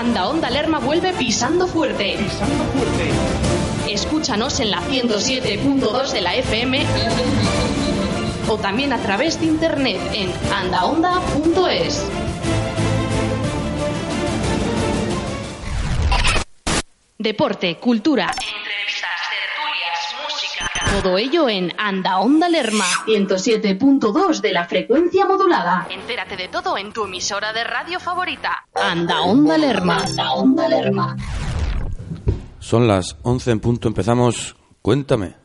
Anda Onda Lerma vuelve pisando fuerte. Pisando fuerte. Escúchanos en la 107.2 de la FM o también a través de internet en andaonda.es. Deporte, cultura. Todo ello en Anda Onda Lerma, 107.2 de la frecuencia modulada. Entérate de todo en tu emisora de radio favorita. Anda Onda Lerma. Anda Onda Lerma. Son las 11 en punto, empezamos. Cuéntame. Cuéntame,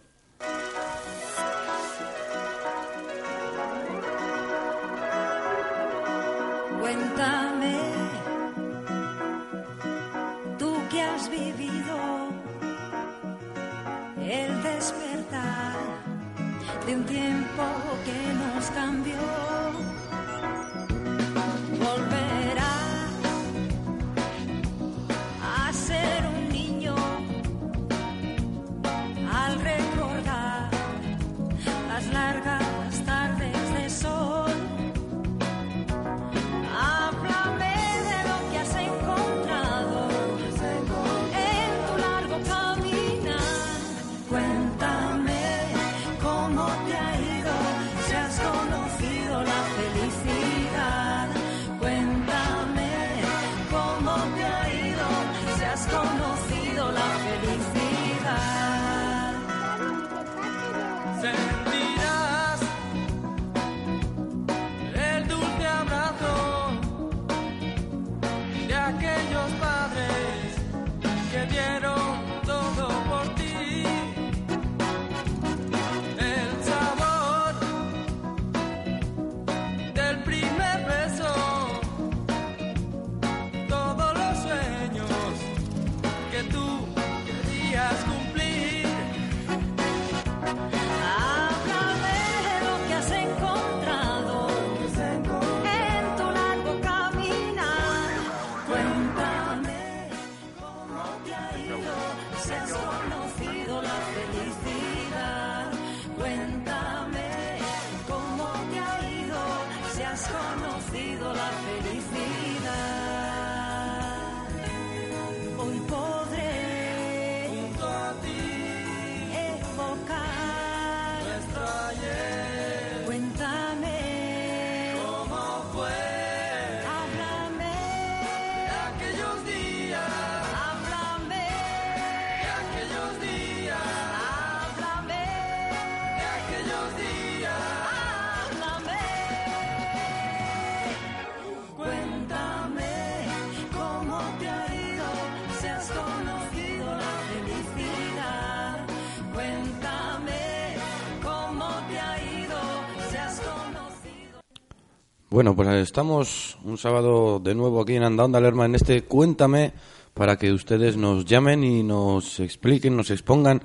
Bueno, pues estamos un sábado de nuevo aquí en Anda Onda Lerma en este Cuéntame para que ustedes nos llamen y nos expliquen, nos expongan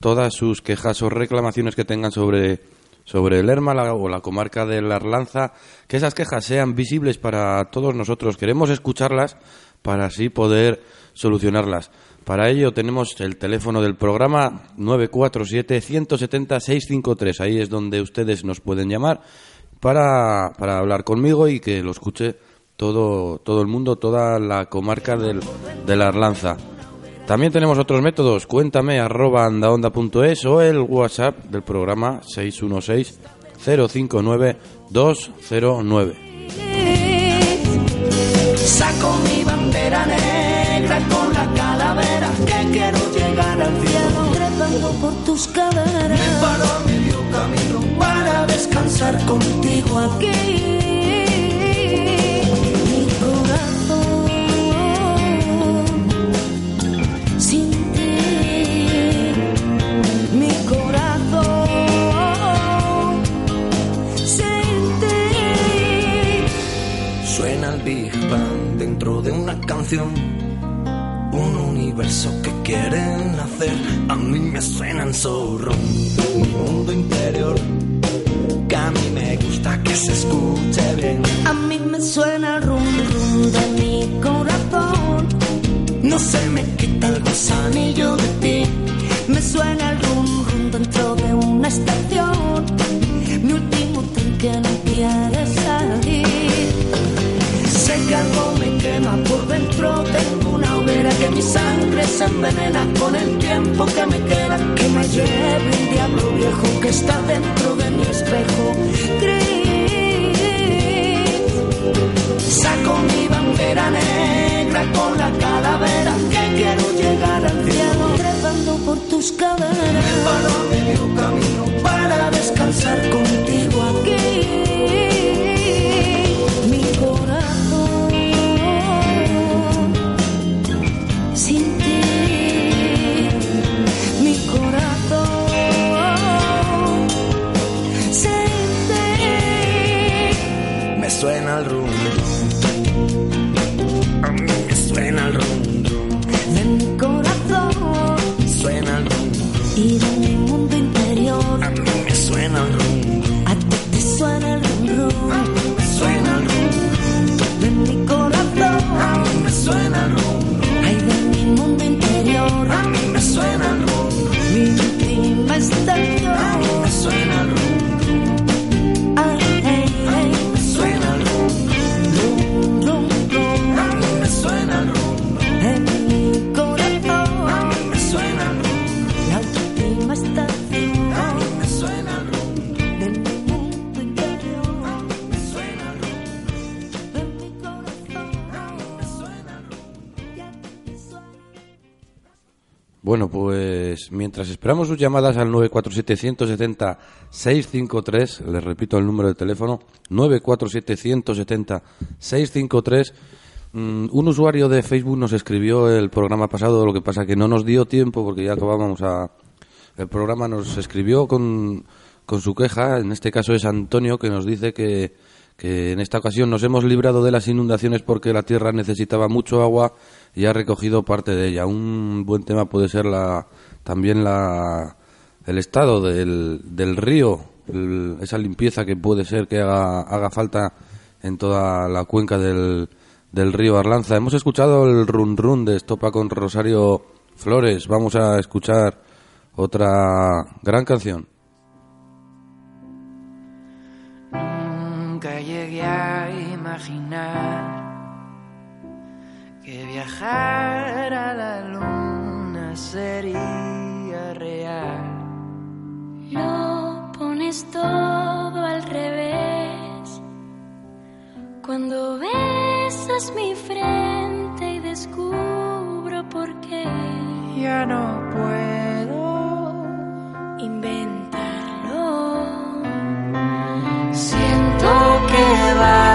todas sus quejas o reclamaciones que tengan sobre, sobre Lerma la- o la comarca de la Arlanza, que esas quejas sean visibles para todos nosotros. Queremos escucharlas para así poder solucionarlas. Para ello tenemos el teléfono del programa 947-170-653. Ahí es donde ustedes nos pueden llamar para, para hablar conmigo y que lo escuche todo, todo el mundo, toda la comarca del, de la Arlanza. También tenemos otros métodos, cuéntame arroba andaonda.es o el WhatsApp del programa 616 059 209. Saco mi bandera negra con la calavera que quiero llegar al cielo. Big Bang dentro de una canción un universo que quieren hacer. A mí me suenan zorro, mi mundo interior. Que a mí me gusta que se escuche bien. A mí me suena el rum rum de mi corazón. No se me quita el gusanillo de ti. Me suena el rum rum dentro de una estación. Mi último tren que no quiere salir. Sé que algo me quema por dentro. Tengo una hoguera que mi sangre se envenena con el tiempo que me queda. Que me lleve el diablo viejo que está dentro de mi espejo. Gris. Saco mi bandera negra con la calavera que quiero llegar al cielo. Trepando por tus caderas. paro a medio camino esperamos sus llamadas al 947-170-653, les repito el número de teléfono, 947-170-653, mm, un usuario de Facebook nos escribió el programa pasado, lo que pasa que no nos dio tiempo porque ya acabábamos a... El programa nos escribió con, con su queja, en este caso es Antonio, que nos dice que, que en esta ocasión nos hemos librado de las inundaciones porque la tierra necesitaba mucho agua y ha recogido parte de ella. Un buen tema puede ser la, también la, el estado del, del río, el- esa limpieza que puede ser que haga, haga falta en toda la cuenca del, del río Arlanza. Hemos escuchado el run run de Estopa con Rosario Flores. Vamos a escuchar otra gran canción. Nunca llegué a imaginar que viajar a la luna sería Pones todo al revés. Cuando besas mi frente y descubro por qué Ya no puedo inventarlo. Siento que bailo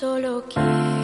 solo quiero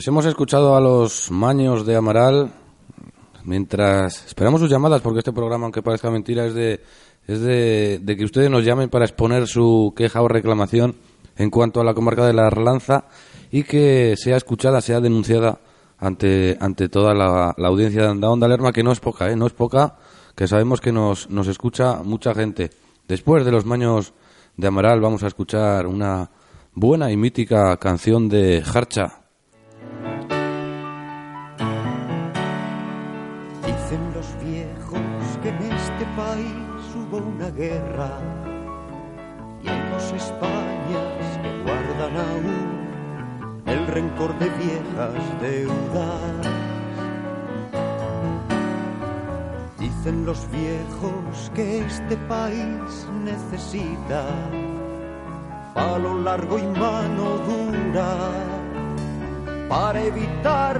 Pues hemos escuchado a los maños de Amaral mientras esperamos sus llamadas porque este programa, aunque parezca mentira, es de es de, de que ustedes nos llamen para exponer su queja o reclamación en cuanto a la comarca de la Arlanza y que sea escuchada, sea denunciada ante ante toda la, audiencia de Onda Lerma, que no es poca, ¿eh? no es poca, que sabemos que nos, nos escucha mucha gente. Después de los maños de Amaral vamos a escuchar una buena y mítica canción de Harcha. Guerra y hay dos Españas que guardan aún el rencor de viejas deudas. Dicen los viejos que este país necesita palo largo y mano dura para evitar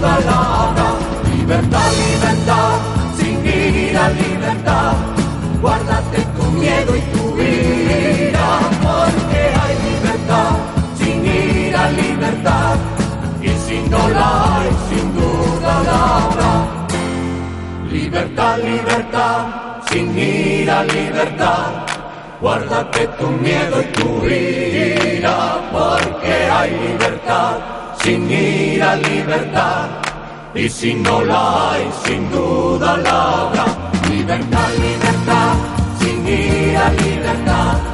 Libertad, libertad, sin ira, libertad. Guárdate tu miedo y tu vida, porque hay libertad, sin ira, libertad. Y si no sin duda la habrá. Libertad, libertad, sin ira, libertad. Guárdate tu miedo y tu ira, porque hay libertad Guárdate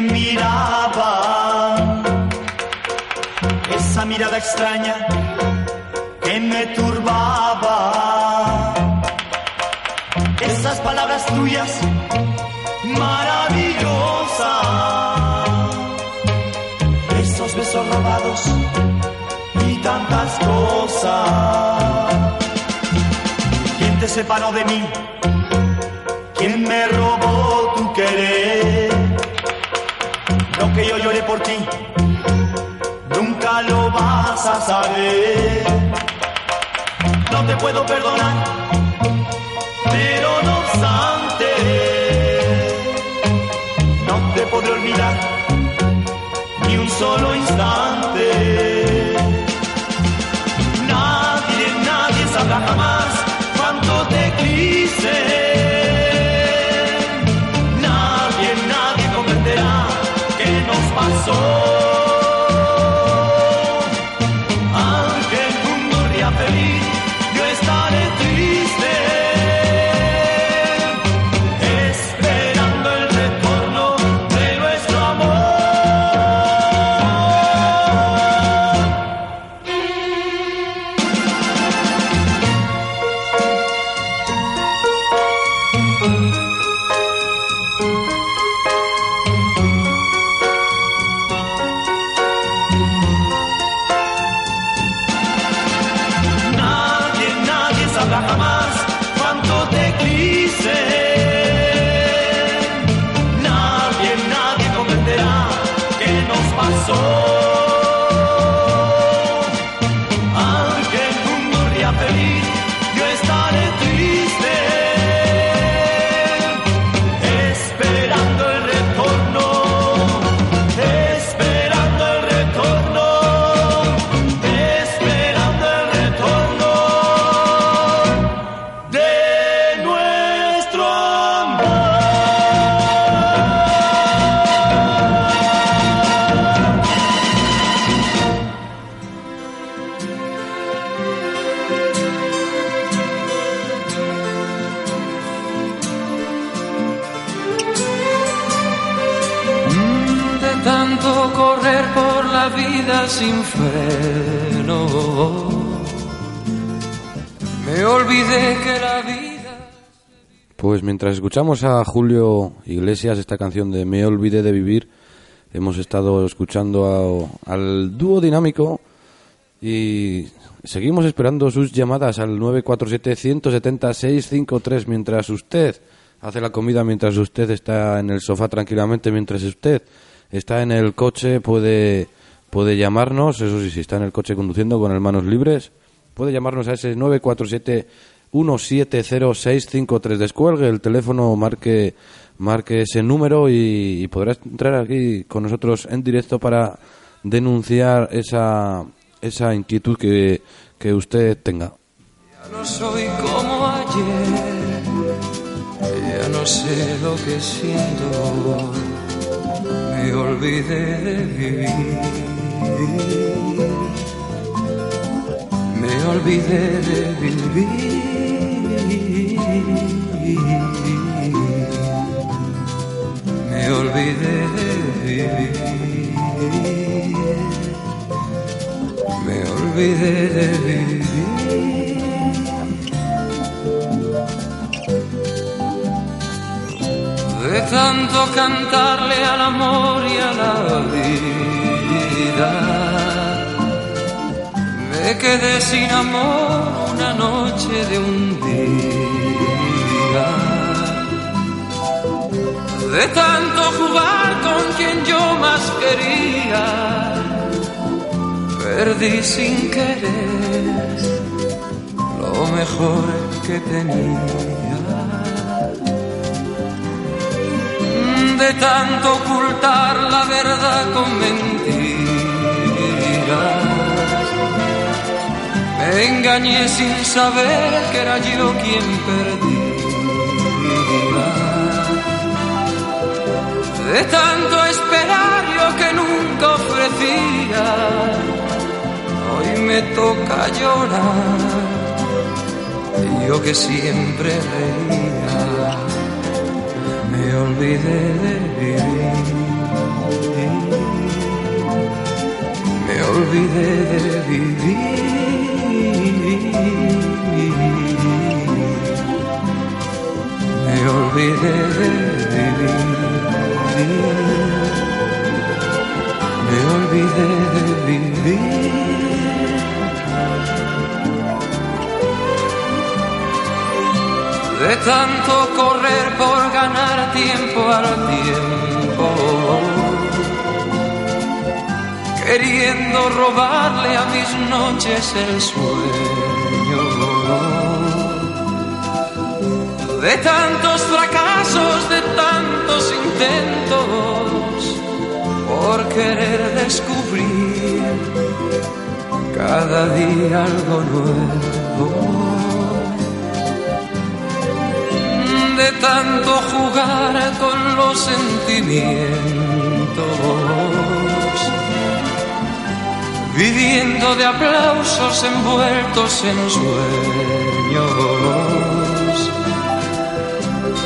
me miraban, esa mirada extraña que me turbaba, esas palabras tuyas maravillosas, esos besos robados y tantas cosas. ¿Quién te separó de mí? ¿Quién me robó que yo lloré por ti, nunca lo vas a saber. No te puedo perdonar, pero no obstante, no te podré olvidar ni un solo instante. Nos sin me olvidé que la vida... Pues mientras escuchamos a Julio Iglesias esta canción de Me olvidé de vivir, hemos estado escuchando al dúo dinámico y seguimos esperando sus llamadas al 947-170-653 mientras usted hace la comida, mientras usted está en el sofá tranquilamente, mientras usted está en el coche, puede, puede llamarnos, eso sí, si está en el coche conduciendo con las manos libres, puede llamarnos a ese 947 170-653. Descuelgue el teléfono, marque, marque ese número y, y podrá entrar aquí con nosotros en directo para denunciar esa, esa inquietud que, que usted tenga. Ya no soy como ayer, ya no sé lo que siento, me olvidé de Me olvidé de vivir. Me olvidé de vivir. Me olvidé de vivir. De tanto cantarle al amor y a la vida. Me quedé sin amor una noche de un día. De tanto jugar con quien yo más quería, perdí sin querer lo mejor que tenía. De tanto ocultar la verdad con mentiras. Engañé sin saber que era yo quien perdía. De tanto esperar yo que nunca ofrecía, hoy me toca llorar. Yo que siempre reía, me olvidé de vivir. Me olvidé de vivir. Me olvidé de vivir. Me olvidé de vivir. De tanto correr por ganar tiempo al tiempo queriendo robarle a mis noches el sueño. De tantos fracasos, de tantos intentos, por querer descubrir cada día algo nuevo. De tanto jugar con los sentimientos viviendo de aplausos envueltos en sueños,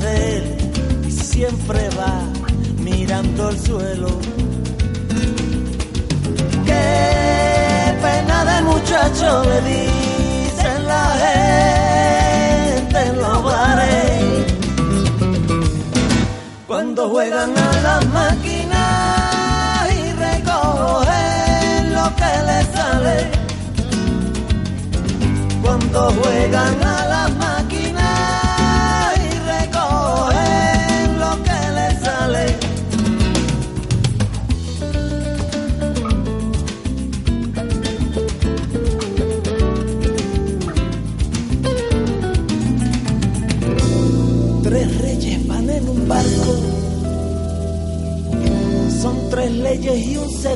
de él y siempre va mirando el suelo. Qué pena del muchacho le dicen la gente en los bares cuando juegan a las máquinas y recogen lo que les sale. Cuando juegan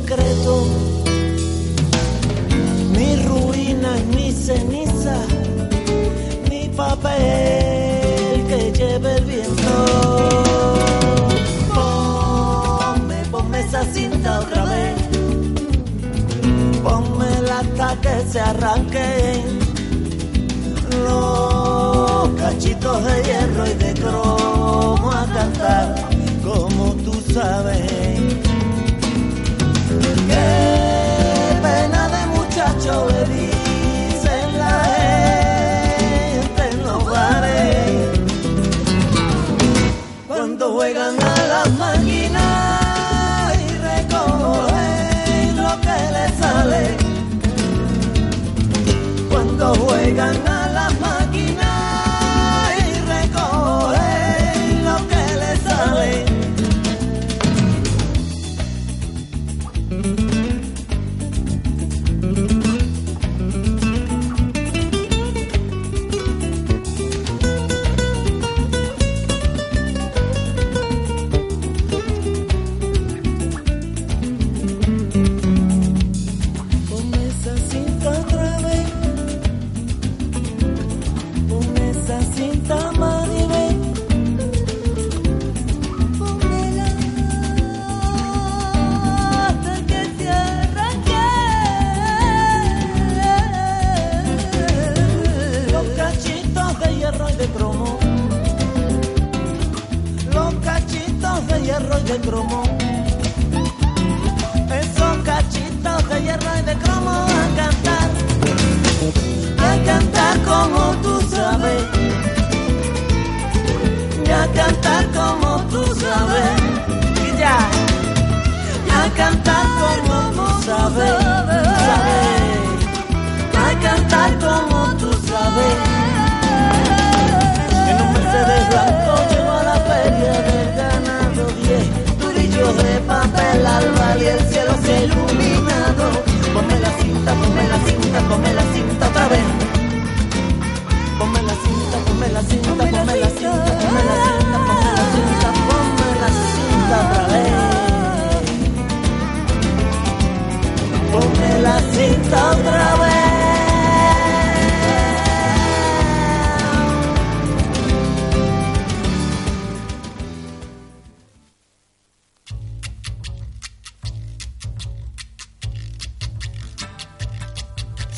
secreto. Mi ruina y mi ceniza, mi papel que lleva el viento. Ponme, ponme esa cinta otra vez. Ponmela hasta que se arranque los cachitos de hierro y de cromo a cantar como tú sabes.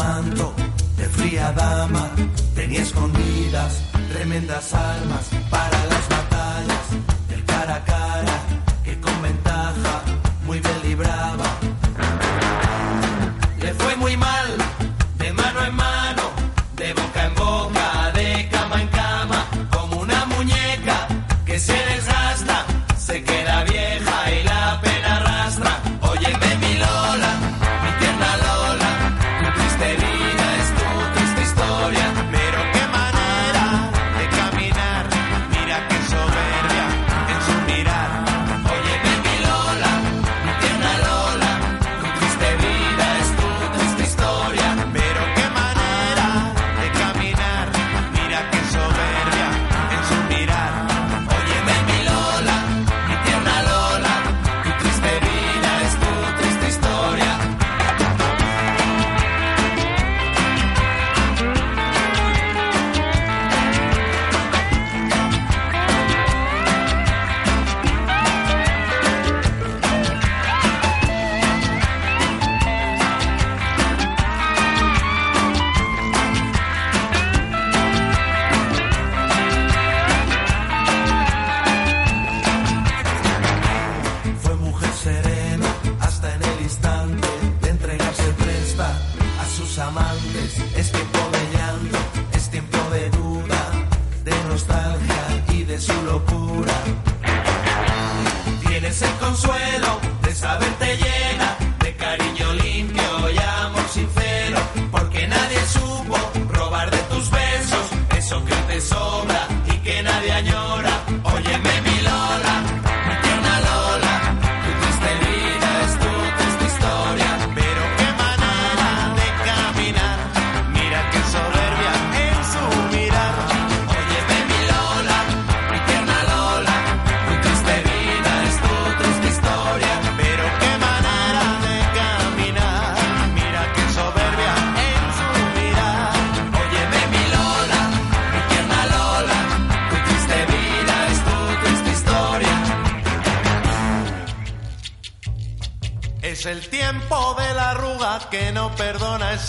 manto de fría dama, tenía escondidas tremendas armas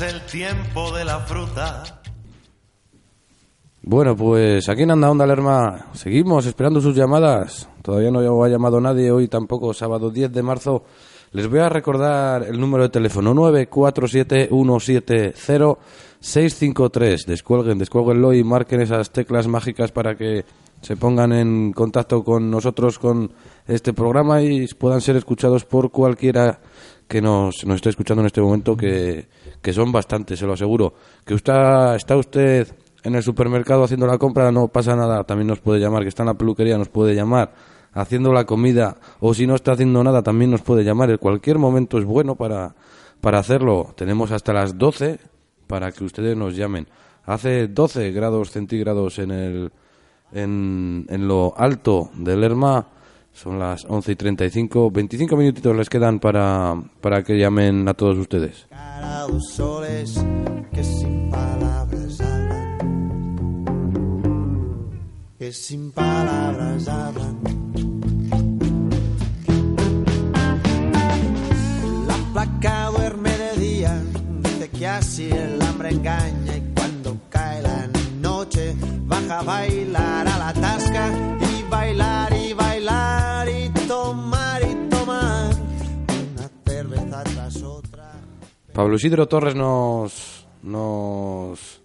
el tiempo de la fruta. Bueno, pues aquí en Anda Onda Lerma seguimos esperando sus llamadas. Todavía no ha llamado nadie hoy tampoco, sábado 10 de marzo. Les voy a recordar el número de teléfono 947170653. Descuelguen, descuelguenlo y marquen esas teclas mágicas para que se pongan en contacto con nosotros con este programa y puedan ser escuchados por cualquiera que nos, nos esté escuchando en este momento, que, son bastantes, se lo aseguro. Que usted, está usted en el supermercado haciendo la compra, no pasa nada, también nos puede llamar, que está en la peluquería, nos puede llamar, haciendo la comida, o si no está haciendo nada, también nos puede llamar. En cualquier momento es bueno para, para hacerlo. Tenemos hasta las 12 para que ustedes nos llamen. Hace 12 grados centígrados en, el, en, en lo alto del Lerma. Son las 11 y 35. 25 minutitos les quedan para, para que llamen a todos ustedes. Que sin palabras hablan, que sin palabras hablan. La placa duerme de día, dice que así el hambre engaña y cuando cae la noche baja a bailar Pablo Isidro Torres nos, nos,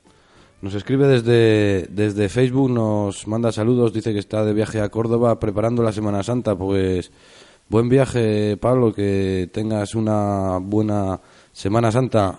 nos escribe desde, desde Facebook, nos manda saludos, dice que está de viaje a Córdoba preparando la Semana Santa. Pues buen viaje, Pablo, que tengas una buena Semana Santa.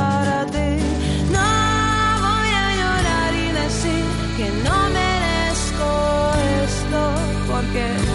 porque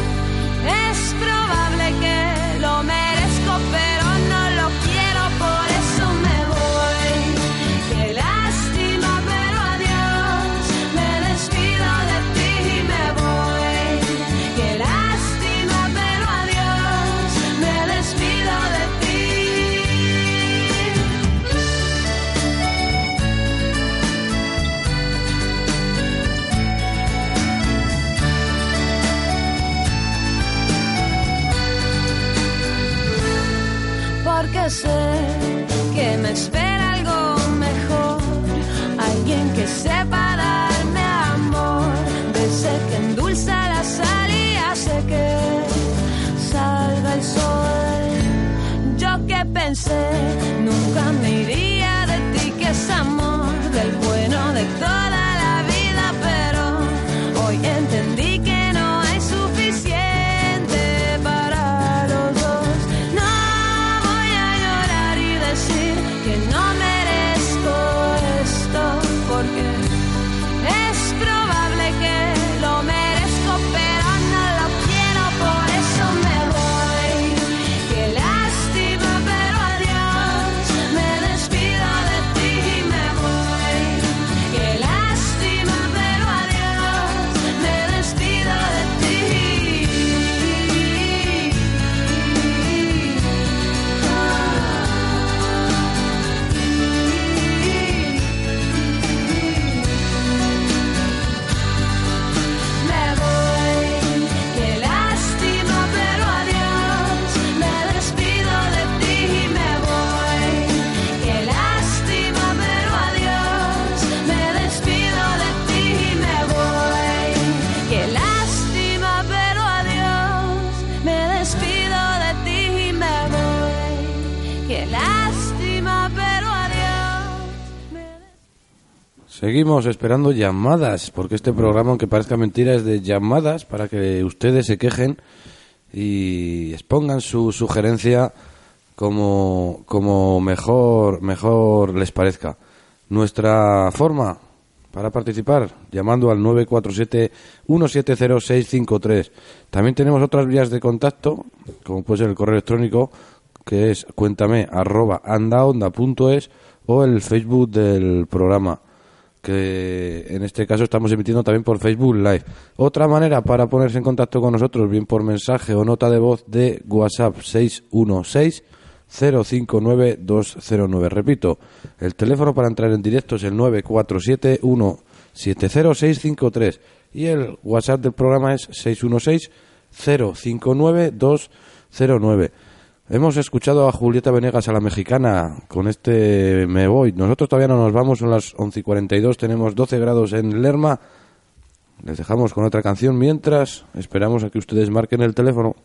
Seguimos esperando llamadas, porque este programa, aunque parezca mentira, es de llamadas para que ustedes se quejen y expongan su sugerencia como, como mejor, mejor les parezca. Nuestra forma para participar, llamando al 947-170653. También tenemos otras vías de contacto, como puede ser el correo electrónico, que es cuéntame arroba andaonda.es o el Facebook del programa que en este caso estamos emitiendo también por Facebook Live. Otra manera para ponerse en contacto con nosotros, bien por mensaje o nota de voz de WhatsApp 616 059 209. Repito, el teléfono para entrar en directo es el 947 170653 y el WhatsApp del programa es 616 059 209. Hemos escuchado a Julieta Venegas, a la mexicana, con este Me Voy. Nosotros todavía no nos vamos, son las 11 y 42, tenemos 12 grados en Lerma. Les dejamos con otra canción mientras esperamos a que ustedes marquen el teléfono.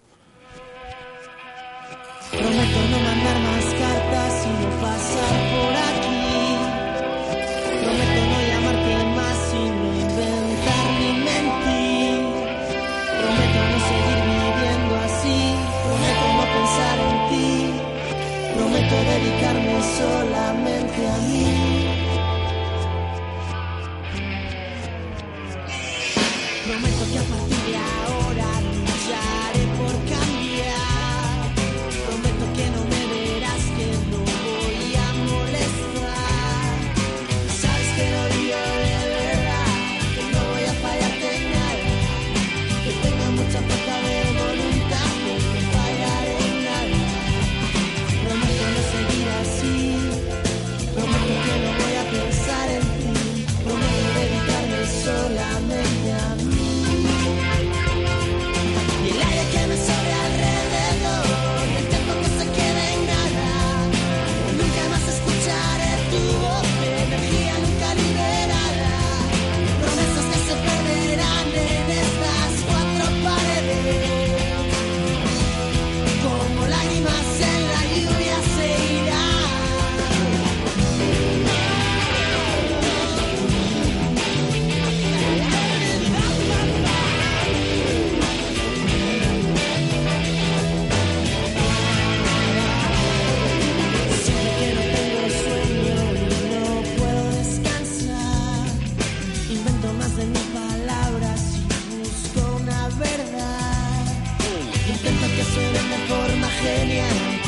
again.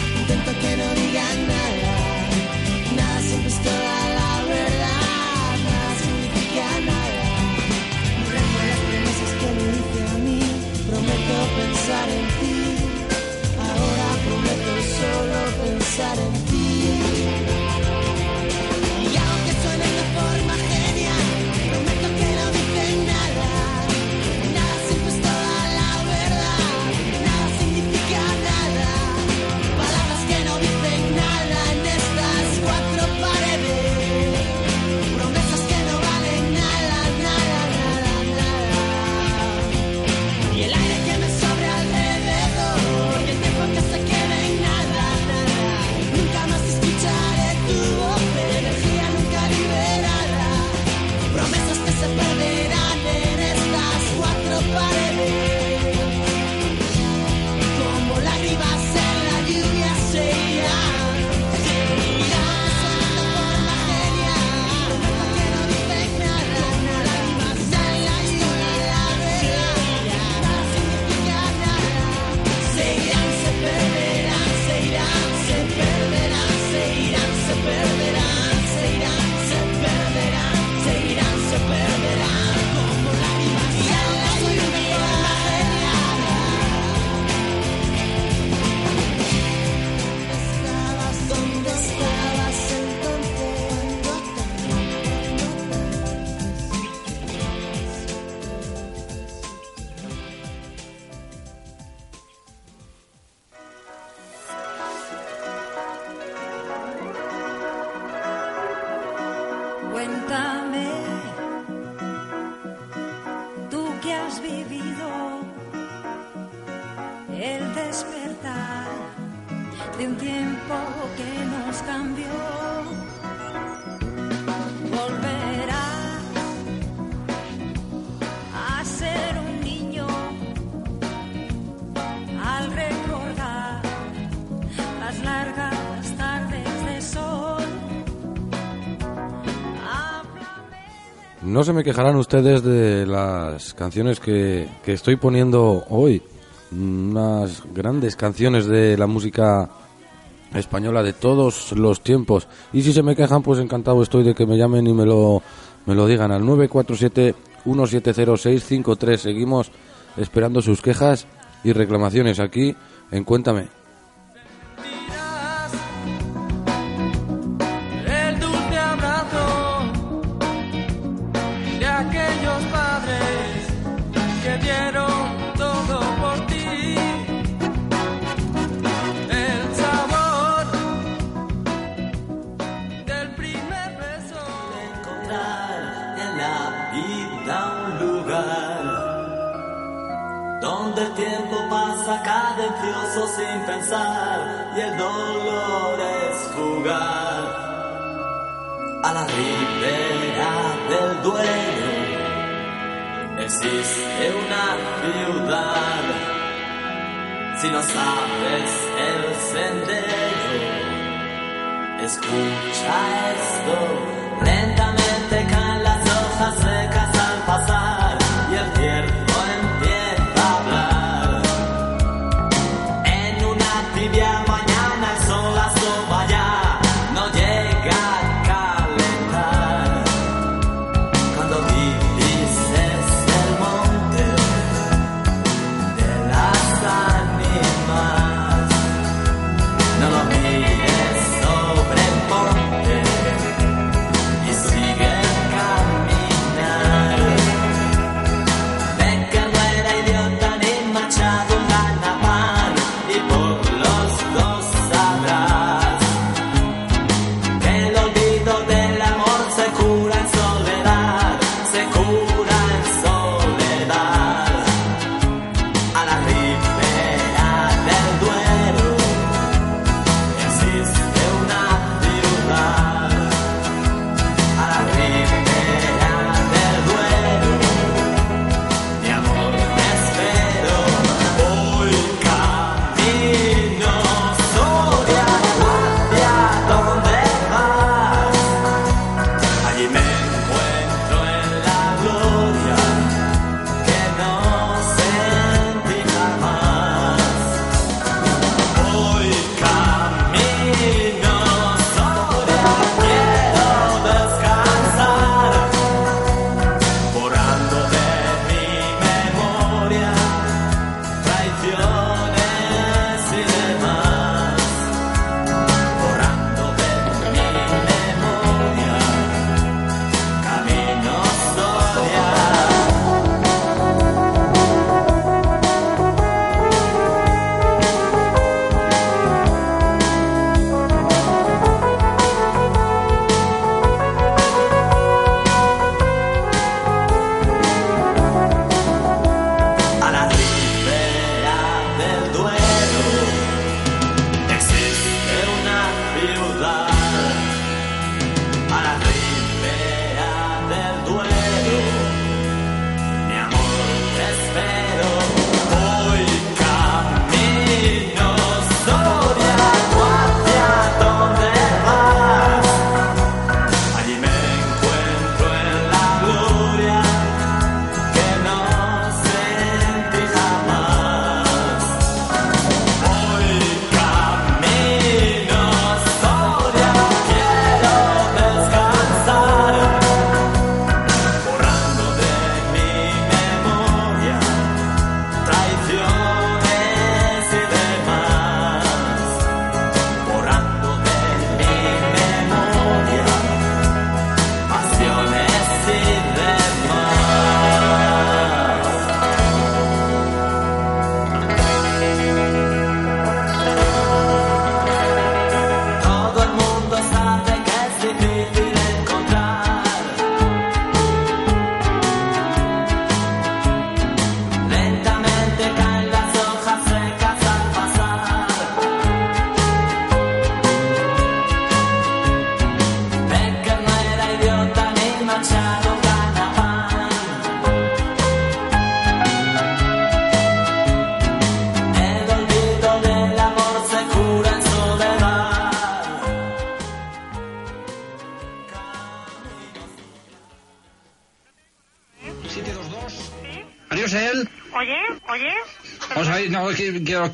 el despertar de un tiempo que nos cambió. Volverá a ser un niño al recordar las largas tardes de sol. No se me quejarán ustedes de las canciones que estoy poniendo hoy unas grandes canciones de la música española de todos los tiempos. Y si se me quejan, pues encantado estoy de que me llamen y me lo, me lo digan al 947-170653. Seguimos esperando sus quejas y reclamaciones aquí en Cuéntame. y el dolor es jugar a la ribera del duelo. Existe una ciudad, si no sabes el sendero, escucha esto lentamente.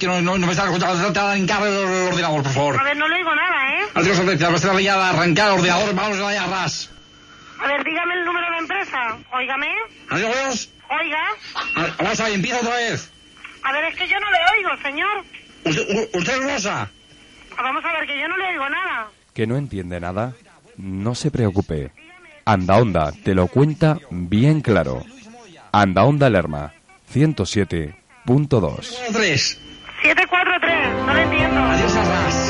No, no, no me está escuchando. Trata de encargar el ordenador, por favor. A ver, no le oigo nada, ¿eh? Adiós, Alexia. Vas a la ya a arrancar el ordenador. Vamos a la ras. A ver, dígame el número de empresa. Óigame. Adiós. Oiga. A- Vamos empieza otra vez. A ver, es que yo no le oigo, señor. Usted, usted es Rosa. Vamos a ver, que yo no le oigo nada. ¿Que no entiende nada? No se preocupe. Anda Onda te lo cuenta bien claro. Anda Onda Lerma, 107.2. Tres. 743, no le entiendo. Adiós, Arras.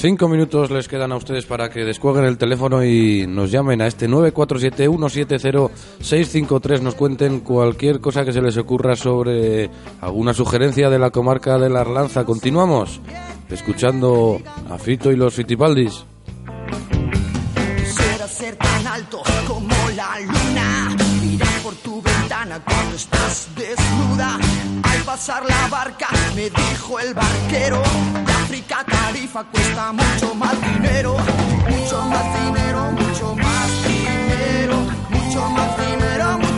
Cinco minutos les quedan a ustedes para que descuelguen el teléfono y nos llamen a este 947-170-653. Nos cuenten cualquier cosa que se les ocurra sobre alguna sugerencia de la comarca de la Arlanza. Continuamos escuchando a Fito y los Fitipaldis. Quisiera ser tan alto como la luna. Mirar por tu ventana cuando estás desnuda. Al pasar la barca, me dijo el barquero. África Tarifa cuesta mucho más dinero. Mucho más dinero, mucho más dinero. Mucho más dinero,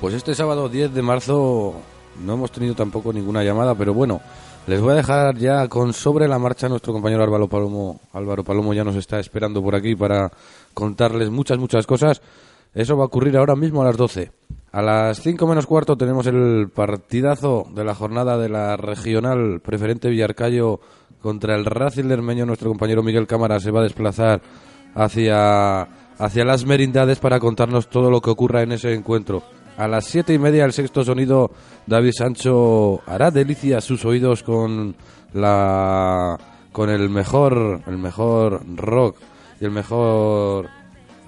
Pues este sábado 10 de marzo no hemos tenido tampoco ninguna llamada, pero bueno, les voy a dejar ya con sobre la marcha nuestro compañero Álvaro Palomo. Álvaro Palomo ya nos está esperando por aquí para contarles muchas, muchas cosas. Eso va a ocurrir ahora mismo a las 12. A las 5 menos cuarto tenemos el partidazo de la jornada de la regional preferente Villarcayo contra el Racing Lermeño. Nuestro compañero Miguel Cámara se va a desplazar hacia, hacia las merindades para contarnos todo lo que ocurra en ese encuentro. A las siete y media el sexto sonido, David Sancho hará delicia a sus oídos con la con el mejor el mejor rock y el mejor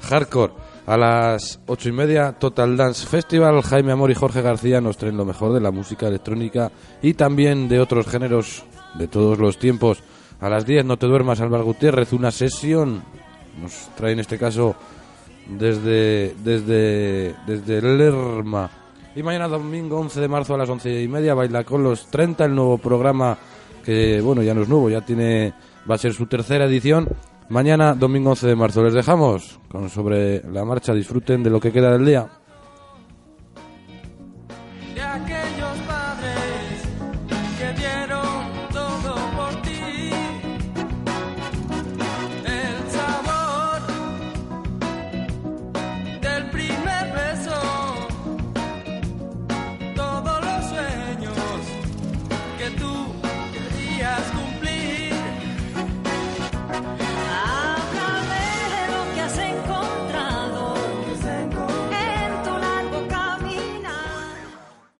hardcore. A las ocho y media Total Dance Festival, Jaime Amor y Jorge García nos traen lo mejor de la música electrónica y también de otros géneros de todos los tiempos. A las 10 no te duermas Álvaro Gutiérrez, una sesión nos trae en este caso desde, desde, desde Lerma. Y mañana domingo 11 de marzo a las 11 y media baila con los 30 el nuevo programa que, bueno, ya no es nuevo, ya tiene, va a ser su tercera edición. Mañana domingo 11 de marzo les dejamos con sobre la marcha, disfruten de lo que queda del día.